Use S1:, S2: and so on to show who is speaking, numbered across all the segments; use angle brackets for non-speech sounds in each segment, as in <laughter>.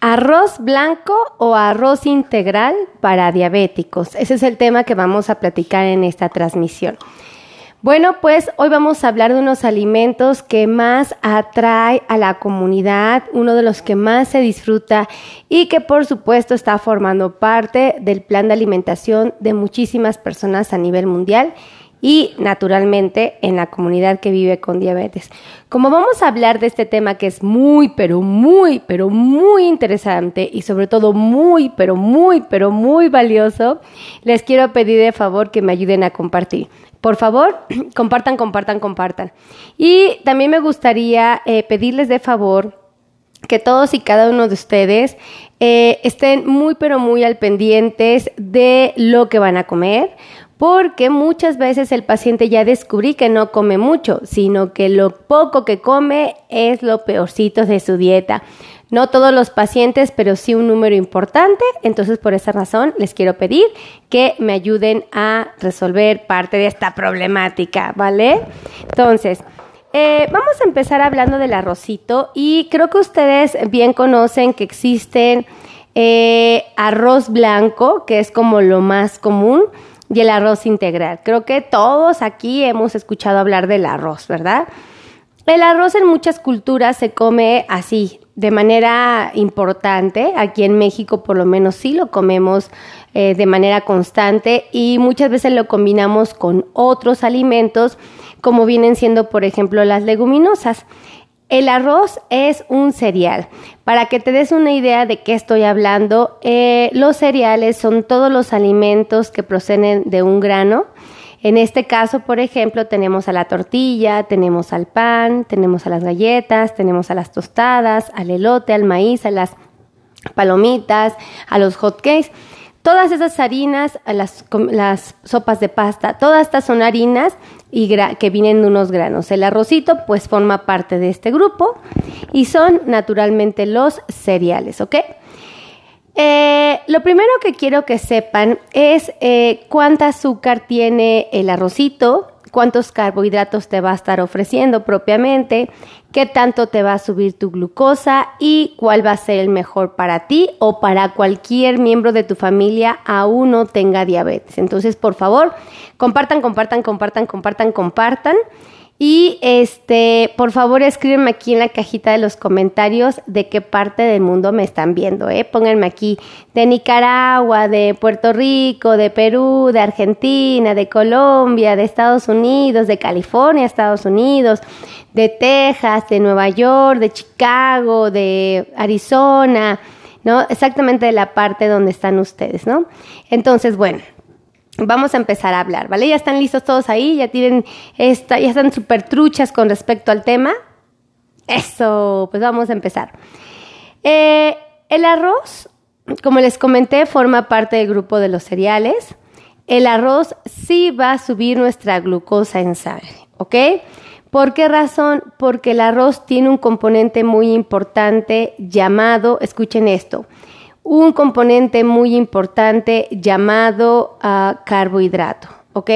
S1: Arroz blanco o arroz integral para diabéticos. Ese es el tema que vamos a platicar en esta transmisión. Bueno, pues hoy vamos a hablar de unos alimentos que más atrae a la comunidad, uno de los que más se disfruta y que por supuesto está formando parte del plan de alimentación de muchísimas personas a nivel mundial y naturalmente en la comunidad que vive con diabetes. Como vamos a hablar de este tema que es muy, pero muy, pero muy interesante y sobre todo muy, pero muy, pero muy valioso, les quiero pedir de favor que me ayuden a compartir. Por favor, <clears throat> compartan, compartan, compartan. Y también me gustaría eh, pedirles de favor que todos y cada uno de ustedes eh, estén muy pero muy al pendientes de lo que van a comer, porque muchas veces el paciente ya descubrí que no come mucho, sino que lo poco que come es lo peorcito de su dieta. No todos los pacientes, pero sí un número importante. Entonces, por esa razón, les quiero pedir que me ayuden a resolver parte de esta problemática, ¿vale? Entonces, eh, vamos a empezar hablando del arrocito y creo que ustedes bien conocen que existen eh, arroz blanco, que es como lo más común y el arroz integral. Creo que todos aquí hemos escuchado hablar del arroz, ¿verdad? El arroz en muchas culturas se come así, de manera importante. Aquí en México por lo menos sí lo comemos eh, de manera constante y muchas veces lo combinamos con otros alimentos como vienen siendo por ejemplo las leguminosas. El arroz es un cereal. Para que te des una idea de qué estoy hablando, eh, los cereales son todos los alimentos que proceden de un grano. En este caso, por ejemplo, tenemos a la tortilla, tenemos al pan, tenemos a las galletas, tenemos a las tostadas, al elote, al maíz, a las palomitas, a los hot cakes. Todas esas harinas, las, las sopas de pasta, todas estas son harinas y que vienen de unos granos. El arrocito pues forma parte de este grupo y son naturalmente los cereales, ¿ok? Eh, lo primero que quiero que sepan es eh, cuánta azúcar tiene el arrocito, cuántos carbohidratos te va a estar ofreciendo propiamente, qué tanto te va a subir tu glucosa y cuál va a ser el mejor para ti o para cualquier miembro de tu familia aún no tenga diabetes. Entonces, por favor, compartan, compartan, compartan, compartan, compartan. Y este, por favor, escríbenme aquí en la cajita de los comentarios de qué parte del mundo me están viendo, ¿eh? Pónganme aquí de Nicaragua, de Puerto Rico, de Perú, de Argentina, de Colombia, de Estados Unidos, de California, Estados Unidos, de Texas, de Nueva York, de Chicago, de Arizona, ¿no? Exactamente de la parte donde están ustedes, ¿no? Entonces, bueno vamos a empezar a hablar, ¿vale? Ya están listos todos ahí, ya tienen esta, ya están súper truchas con respecto al tema. Eso, pues vamos a empezar. Eh, el arroz, como les comenté, forma parte del grupo de los cereales. El arroz sí va a subir nuestra glucosa en sangre, ¿ok? ¿Por qué razón? Porque el arroz tiene un componente muy importante llamado, escuchen esto, un componente muy importante llamado uh, carbohidrato, ¿ok?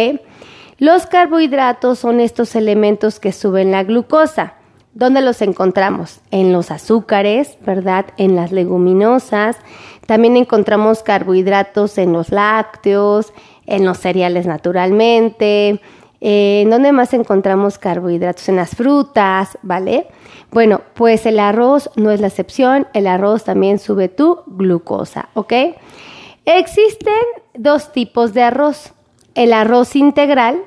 S1: Los carbohidratos son estos elementos que suben la glucosa. ¿Dónde los encontramos? En los azúcares, ¿verdad? En las leguminosas. También encontramos carbohidratos en los lácteos, en los cereales naturalmente. Eh, ¿En dónde más encontramos carbohidratos? En las frutas, ¿vale? Bueno, pues el arroz no es la excepción, el arroz también sube tu glucosa, ¿ok? Existen dos tipos de arroz, el arroz integral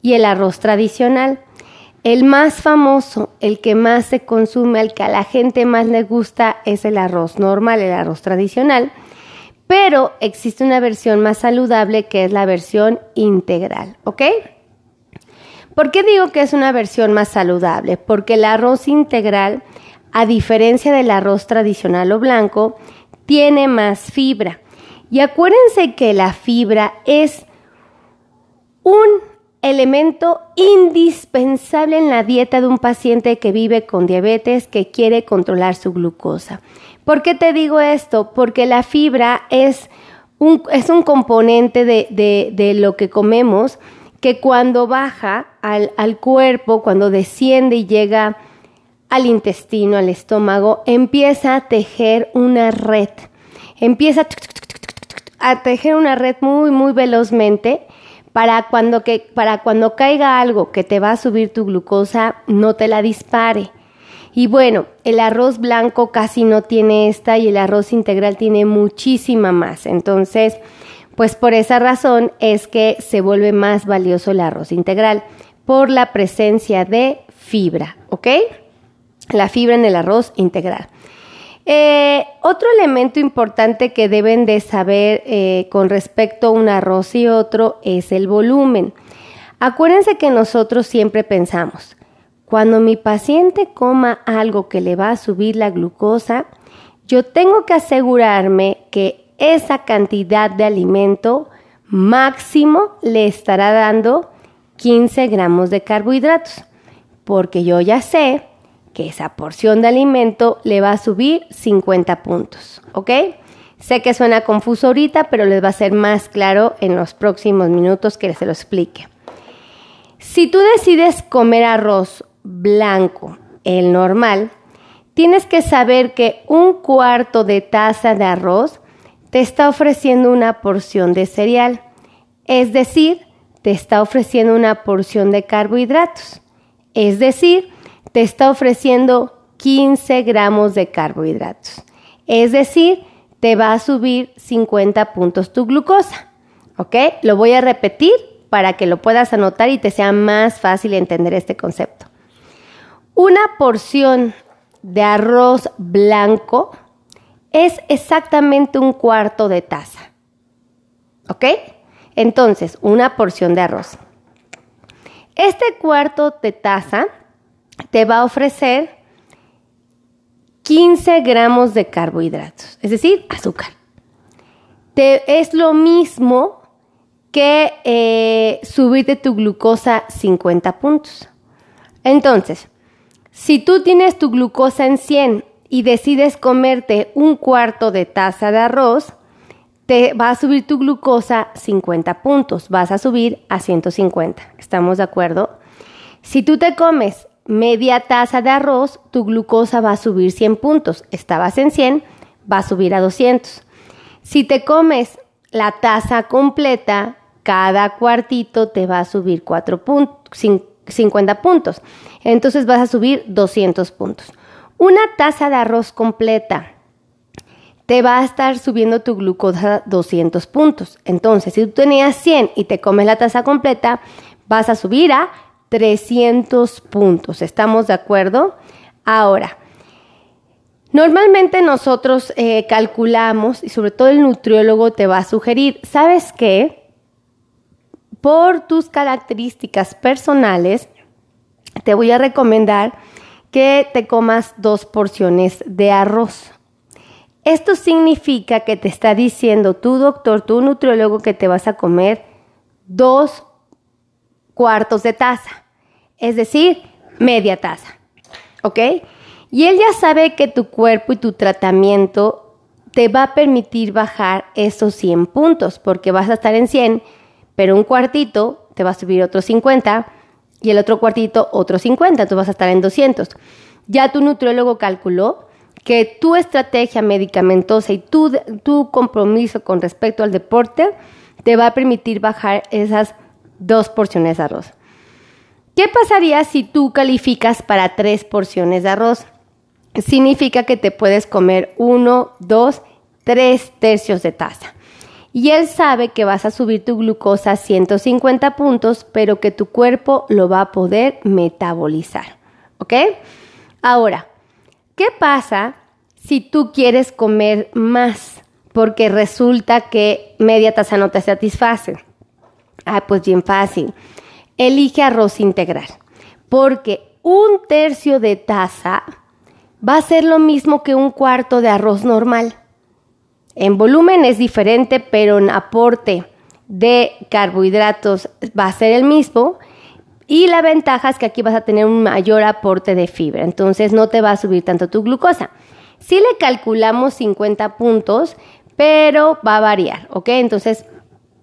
S1: y el arroz tradicional. El más famoso, el que más se consume, el que a la gente más le gusta es el arroz normal, el arroz tradicional, pero existe una versión más saludable que es la versión integral, ¿ok? ¿Por qué digo que es una versión más saludable? Porque el arroz integral, a diferencia del arroz tradicional o blanco, tiene más fibra. Y acuérdense que la fibra es un elemento indispensable en la dieta de un paciente que vive con diabetes que quiere controlar su glucosa. ¿Por qué te digo esto? Porque la fibra es un, es un componente de, de, de lo que comemos que cuando baja al, cuerpo, cuando desciende y llega al intestino, al estómago, empieza a tejer una red. Empieza a tejer una red muy, muy velozmente para cuando, que, para cuando caiga algo que te va a subir tu glucosa, no te la dispare. Y bueno, el arroz blanco casi no tiene esta y el arroz integral tiene muchísima más. Entonces, pues por esa razón es que se vuelve más valioso el arroz integral, por la presencia de fibra, ¿ok? La fibra en el arroz integral. Eh, otro elemento importante que deben de saber eh, con respecto a un arroz y otro es el volumen. Acuérdense que nosotros siempre pensamos, cuando mi paciente coma algo que le va a subir la glucosa, yo tengo que asegurarme que esa cantidad de alimento máximo le estará dando 15 gramos de carbohidratos, porque yo ya sé que esa porción de alimento le va a subir 50 puntos, ¿ok? Sé que suena confuso ahorita, pero les va a ser más claro en los próximos minutos que se lo explique. Si tú decides comer arroz blanco, el normal, tienes que saber que un cuarto de taza de arroz te está ofreciendo una porción de cereal, es decir, te está ofreciendo una porción de carbohidratos, es decir, te está ofreciendo 15 gramos de carbohidratos. Es decir, te va a subir 50 puntos tu glucosa. ¿Ok? Lo voy a repetir para que lo puedas anotar y te sea más fácil entender este concepto. Una porción de arroz blanco es exactamente un cuarto de taza. ¿Ok? Entonces, una porción de arroz. Este cuarto de taza te va a ofrecer 15 gramos de carbohidratos, es decir, azúcar. Te, es lo mismo que eh, subirte tu glucosa 50 puntos. Entonces, si tú tienes tu glucosa en 100 y decides comerte un cuarto de taza de arroz, te va a subir tu glucosa 50 puntos, vas a subir a 150. ¿Estamos de acuerdo? Si tú te comes media taza de arroz, tu glucosa va a subir 100 puntos. Estabas en 100, va a subir a 200. Si te comes la taza completa, cada cuartito te va a subir 4 puntos, 50 puntos. Entonces vas a subir 200 puntos. Una taza de arroz completa te va a estar subiendo tu glucosa 200 puntos. Entonces, si tú tenías 100 y te comes la taza completa, vas a subir a 300 puntos. ¿Estamos de acuerdo? Ahora, normalmente nosotros eh, calculamos y sobre todo el nutriólogo te va a sugerir, ¿sabes qué? Por tus características personales, te voy a recomendar que te comas dos porciones de arroz. Esto significa que te está diciendo tu doctor, tu nutriólogo, que te vas a comer dos cuartos de taza es decir, media taza. ¿Ok? Y él ya sabe que tu cuerpo y tu tratamiento te va a permitir bajar esos 100 puntos, porque vas a estar en 100, pero un cuartito te va a subir otros 50 y el otro cuartito otros 50, tú vas a estar en 200. Ya tu nutriólogo calculó que tu estrategia medicamentosa y tu, tu compromiso con respecto al deporte te va a permitir bajar esas dos porciones de arroz. ¿Qué pasaría si tú calificas para tres porciones de arroz? Significa que te puedes comer uno, dos, tres tercios de taza. Y él sabe que vas a subir tu glucosa a 150 puntos, pero que tu cuerpo lo va a poder metabolizar. ¿Ok? Ahora, ¿qué pasa si tú quieres comer más? Porque resulta que media taza no te satisface. Ah, pues bien fácil elige arroz integral, porque un tercio de taza va a ser lo mismo que un cuarto de arroz normal. En volumen es diferente, pero en aporte de carbohidratos va a ser el mismo. Y la ventaja es que aquí vas a tener un mayor aporte de fibra, entonces no te va a subir tanto tu glucosa. Si le calculamos 50 puntos, pero va a variar, ¿ok? Entonces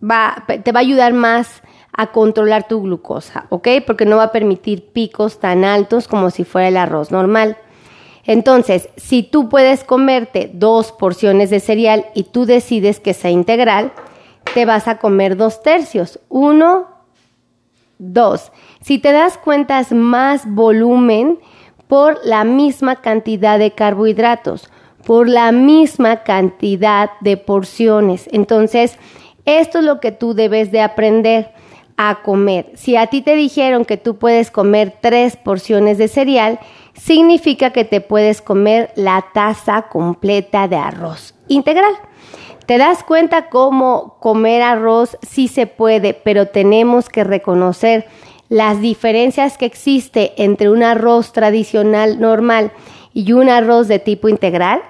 S1: te va a ayudar más a controlar tu glucosa, ¿ok? Porque no va a permitir picos tan altos como si fuera el arroz normal. Entonces, si tú puedes comerte dos porciones de cereal y tú decides que sea integral, te vas a comer dos tercios. Uno, dos. Si te das cuenta es más volumen por la misma cantidad de carbohidratos, por la misma cantidad de porciones. Entonces, esto es lo que tú debes de aprender a comer. Si a ti te dijeron que tú puedes comer tres porciones de cereal, significa que te puedes comer la taza completa de arroz integral. ¿Te das cuenta cómo comer arroz sí se puede, pero tenemos que reconocer las diferencias que existe entre un arroz tradicional normal y un arroz de tipo integral?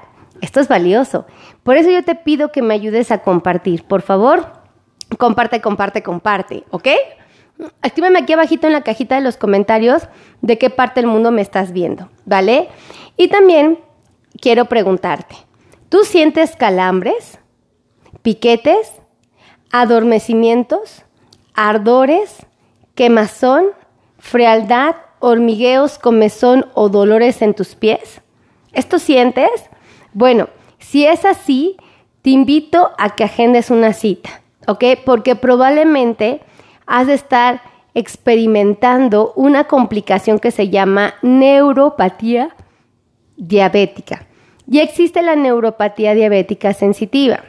S1: Esto es valioso. Por eso yo te pido que me ayudes a compartir. Por favor, comparte, comparte, comparte, ¿ok? Escríbeme aquí abajito en la cajita de los comentarios de qué parte del mundo me estás viendo, ¿vale? Y también quiero preguntarte, ¿tú sientes calambres, piquetes, adormecimientos, ardores, quemazón, frialdad, hormigueos, comezón o dolores en tus pies? ¿Esto sientes? Bueno, si es así, te invito a que agendes una cita, ¿ok? Porque probablemente has de estar experimentando una complicación que se llama neuropatía diabética. Y existe la neuropatía diabética sensitiva.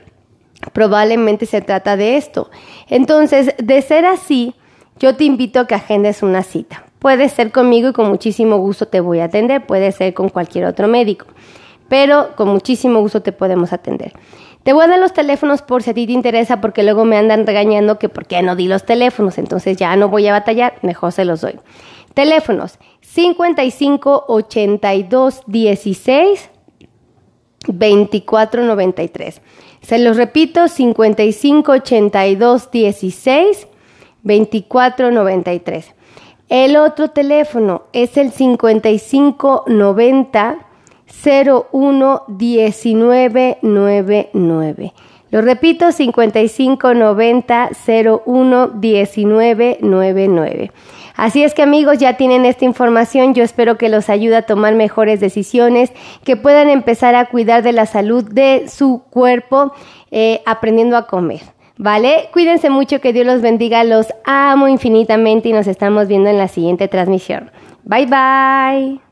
S1: Probablemente se trata de esto. Entonces, de ser así, yo te invito a que agendes una cita. Puede ser conmigo y con muchísimo gusto te voy a atender, puede ser con cualquier otro médico pero con muchísimo gusto te podemos atender. Te voy a dar los teléfonos por si a ti te interesa, porque luego me andan regañando que por qué no di los teléfonos, entonces ya no voy a batallar, mejor se los doy. Teléfonos 55 82 16 24 93. Se los repito, 55 82 16 24 93. El otro teléfono es el 55 90 011999. Lo repito, 5590 011999. Así es que amigos, ya tienen esta información. Yo espero que los ayude a tomar mejores decisiones, que puedan empezar a cuidar de la salud de su cuerpo, eh, aprendiendo a comer. ¿Vale? Cuídense mucho, que Dios los bendiga, los amo infinitamente y nos estamos viendo en la siguiente transmisión. Bye bye.